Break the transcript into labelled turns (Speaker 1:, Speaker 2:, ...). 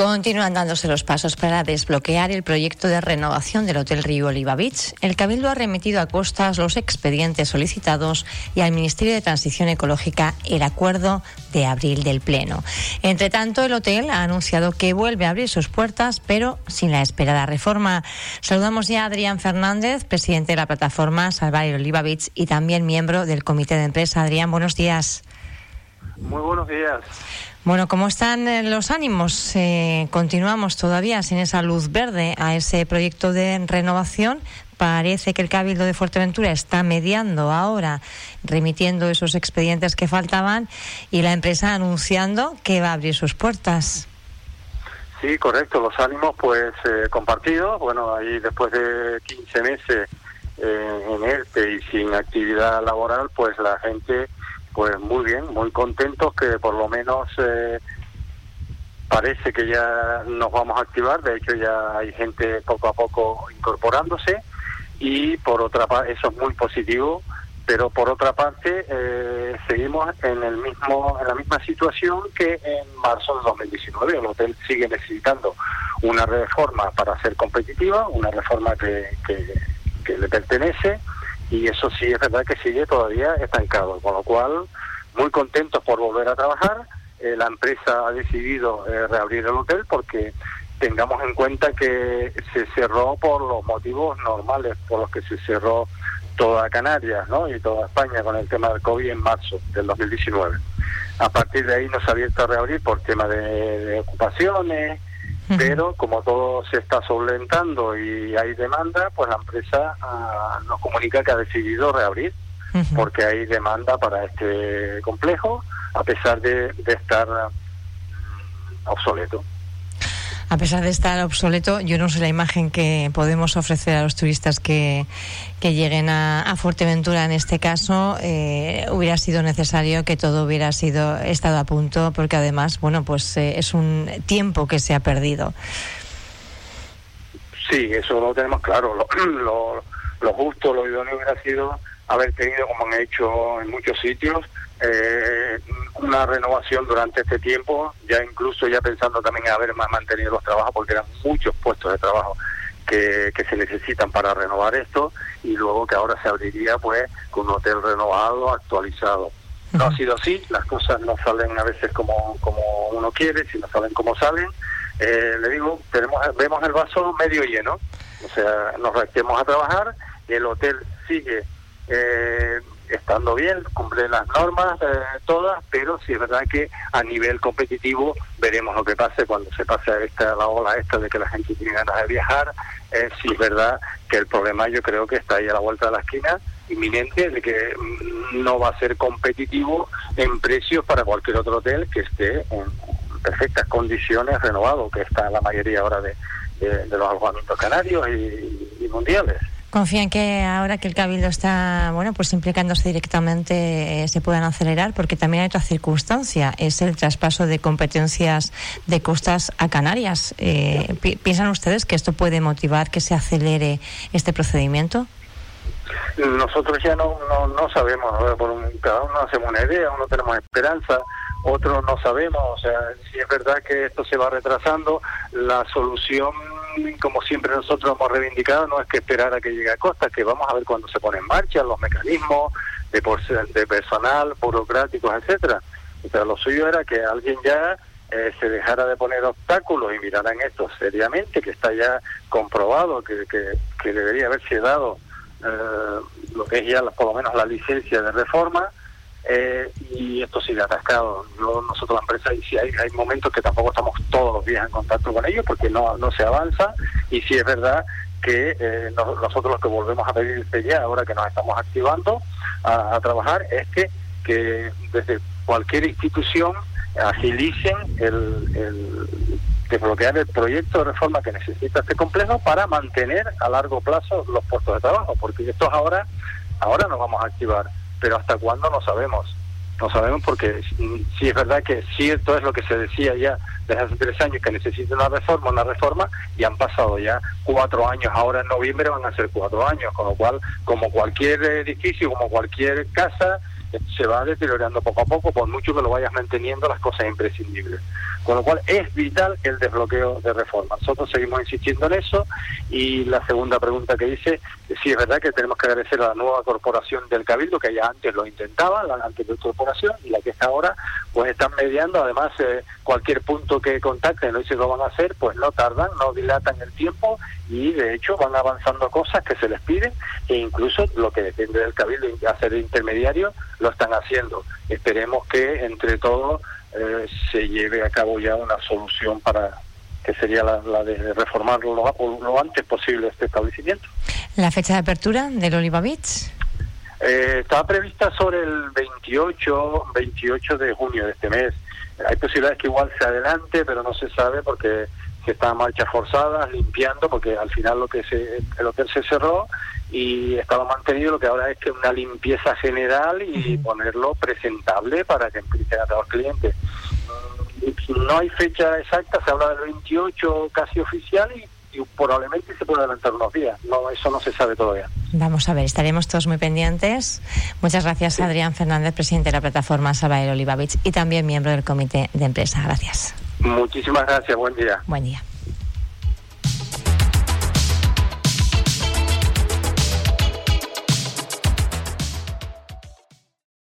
Speaker 1: Continúan dándose los pasos para desbloquear el proyecto de renovación del Hotel Río Oliva Beach. El Cabildo ha remitido a Costas los expedientes solicitados y al Ministerio de Transición Ecológica el acuerdo de abril del Pleno. Entre tanto, el hotel ha anunciado que vuelve a abrir sus puertas, pero sin la esperada reforma. Saludamos ya a Adrián Fernández, presidente de la plataforma Salvar el Oliva Beach y también miembro del comité de empresa. Adrián, buenos días.
Speaker 2: Muy buenos días.
Speaker 1: Bueno, ¿cómo están eh, los ánimos? Eh, continuamos todavía sin esa luz verde a ese proyecto de renovación. Parece que el Cabildo de Fuerteventura está mediando ahora, remitiendo esos expedientes que faltaban y la empresa anunciando que va a abrir sus puertas.
Speaker 2: Sí, correcto. Los ánimos, pues, eh, compartidos. Bueno, ahí después de 15 meses en ERTE y sin actividad laboral, pues la gente pues muy bien, muy contentos que por lo menos eh, parece que ya nos vamos a activar, de hecho ya hay gente poco a poco incorporándose. Y por otra parte eso es muy positivo, pero por otra parte eh, seguimos en el mismo en la misma situación que en marzo de 2019, el hotel sigue necesitando una reforma para ser competitiva, una reforma que, que le pertenece y eso sí es verdad que sigue todavía estancado, con lo cual muy contentos por volver a trabajar. Eh, la empresa ha decidido eh, reabrir el hotel porque tengamos en cuenta que se cerró por los motivos normales por los que se cerró toda Canarias ¿no? y toda España con el tema del COVID en marzo del 2019. A partir de ahí nos ha abierto a reabrir por tema de ocupaciones, pero como todo se está solventando y hay demanda, pues la empresa ah, nos comunica que ha decidido reabrir, porque hay demanda para este complejo, a pesar de, de estar mm, obsoleto
Speaker 1: a pesar de estar obsoleto, yo no sé la imagen que podemos ofrecer a los turistas que, que lleguen a, Fuerteventura en este caso. Eh, hubiera sido necesario que todo hubiera sido estado a punto, porque además, bueno, pues eh, es un tiempo que se ha perdido.
Speaker 2: Sí, eso lo tenemos claro. Lo, lo justo, lo idóneo hubiera sido haber tenido, como han hecho en muchos sitios, eh, una renovación durante este tiempo, ya incluso ya pensando también en haber mantenido los trabajos, porque eran muchos puestos de trabajo que, que se necesitan para renovar esto, y luego que ahora se abriría pues con un hotel renovado, actualizado. No ha sido así, las cosas no salen a veces como, como uno quiere, sino salen como salen. Eh, le digo, tenemos vemos el vaso medio lleno, o sea, nos requemos a trabajar, el hotel sigue eh, estando bien, cumple las normas eh, todas, pero sí es verdad que a nivel competitivo veremos lo que pase cuando se pase esta, la ola esta de que la gente tiene ganas de viajar. Eh, es verdad que el problema yo creo que está ahí a la vuelta de la esquina, inminente, de que mm, no va a ser competitivo en precios para cualquier otro hotel que esté en perfectas condiciones renovado, que está la mayoría ahora de, los alojamientos canarios y mundiales.
Speaker 1: Confían que ahora que el Cabildo está bueno pues implicándose directamente eh, se puedan acelerar porque también hay otra circunstancia, es el traspaso de competencias de costas a Canarias. Eh, ¿Piensan ustedes que esto puede motivar que se acelere este procedimiento?
Speaker 2: Nosotros ya no, no, sabemos, Por cada uno hacemos una idea, uno tenemos esperanza, otros no sabemos, o sea, si es verdad que esto se va retrasando, la solución como siempre nosotros hemos reivindicado, no es que esperar a que llegue a costa, que vamos a ver cuando se pone en marcha los mecanismos de, de personal, burocráticos, etcétera. Pero lo suyo era que alguien ya eh, se dejara de poner obstáculos y mirara en esto seriamente, que está ya comprobado que, que, debería haberse dado eh, lo que es ya por lo menos la licencia de reforma eh, y esto sigue atascado. nosotros la empresa, y si hay, hay momentos que tampoco estamos todos los días en contacto con ellos porque no, no se avanza y si es verdad que eh, nosotros lo que volvemos a pedir ya, ahora que nos estamos activando a, trabajar, es que, que desde cualquier institución agilicen el, el desbloquear el proyecto de reforma que necesita este complejo para mantener a largo plazo los puestos de trabajo, porque estos ahora, ahora nos vamos a activar pero hasta cuándo no sabemos. No sabemos porque si es verdad que cierto es lo que se decía ya desde hace tres años que necesita una reforma, una reforma, y han pasado ya cuatro años, ahora en noviembre van a ser cuatro años, con lo cual, como cualquier edificio, como cualquier casa, se va deteriorando poco a poco, por mucho que lo vayas manteniendo las cosas imprescindibles. Con lo cual es vital el desbloqueo de reforma. Nosotros seguimos insistiendo en eso y la segunda pregunta que hice, sí es verdad que tenemos que agradecer a la nueva corporación del Cabildo, que ya antes lo intentaba, la anterior corporación, y la que está ahora, pues están mediando, además eh, cualquier punto que contacten, lo dicen lo van a hacer, pues no tardan, no dilatan el tiempo y de hecho van avanzando cosas que se les piden e incluso lo que depende del Cabildo hacer de intermediario lo están haciendo. Esperemos que entre todos eh, se lleve a cabo ya una solución para que sería la, de reformarlo lo, antes posible este establecimiento.
Speaker 1: ¿La fecha de apertura del Oliva?
Speaker 2: Eh, está prevista sobre el 28, 28 de junio de este mes. Hay posibilidades que igual se adelante, pero no se sabe porque se está a marchas forzadas, limpiando, porque al final lo que se, el hotel se cerró y estaba mantenido lo que ahora es que una limpieza general y ponerlo presentable para que empiecen a todos los clientes. Mm, no hay fecha exacta, se habla del 28 casi oficial y, probablemente se puede adelantar unos días. No, eso no se sabe todavía.
Speaker 1: Vamos a ver, estaremos todos muy pendientes. Muchas gracias, Adrián Fernández, presidente de la plataforma Sabael Olivavich y también miembro del comité de empresa. Gracias.
Speaker 2: Muchísimas gracias, buen día.
Speaker 1: Buen día.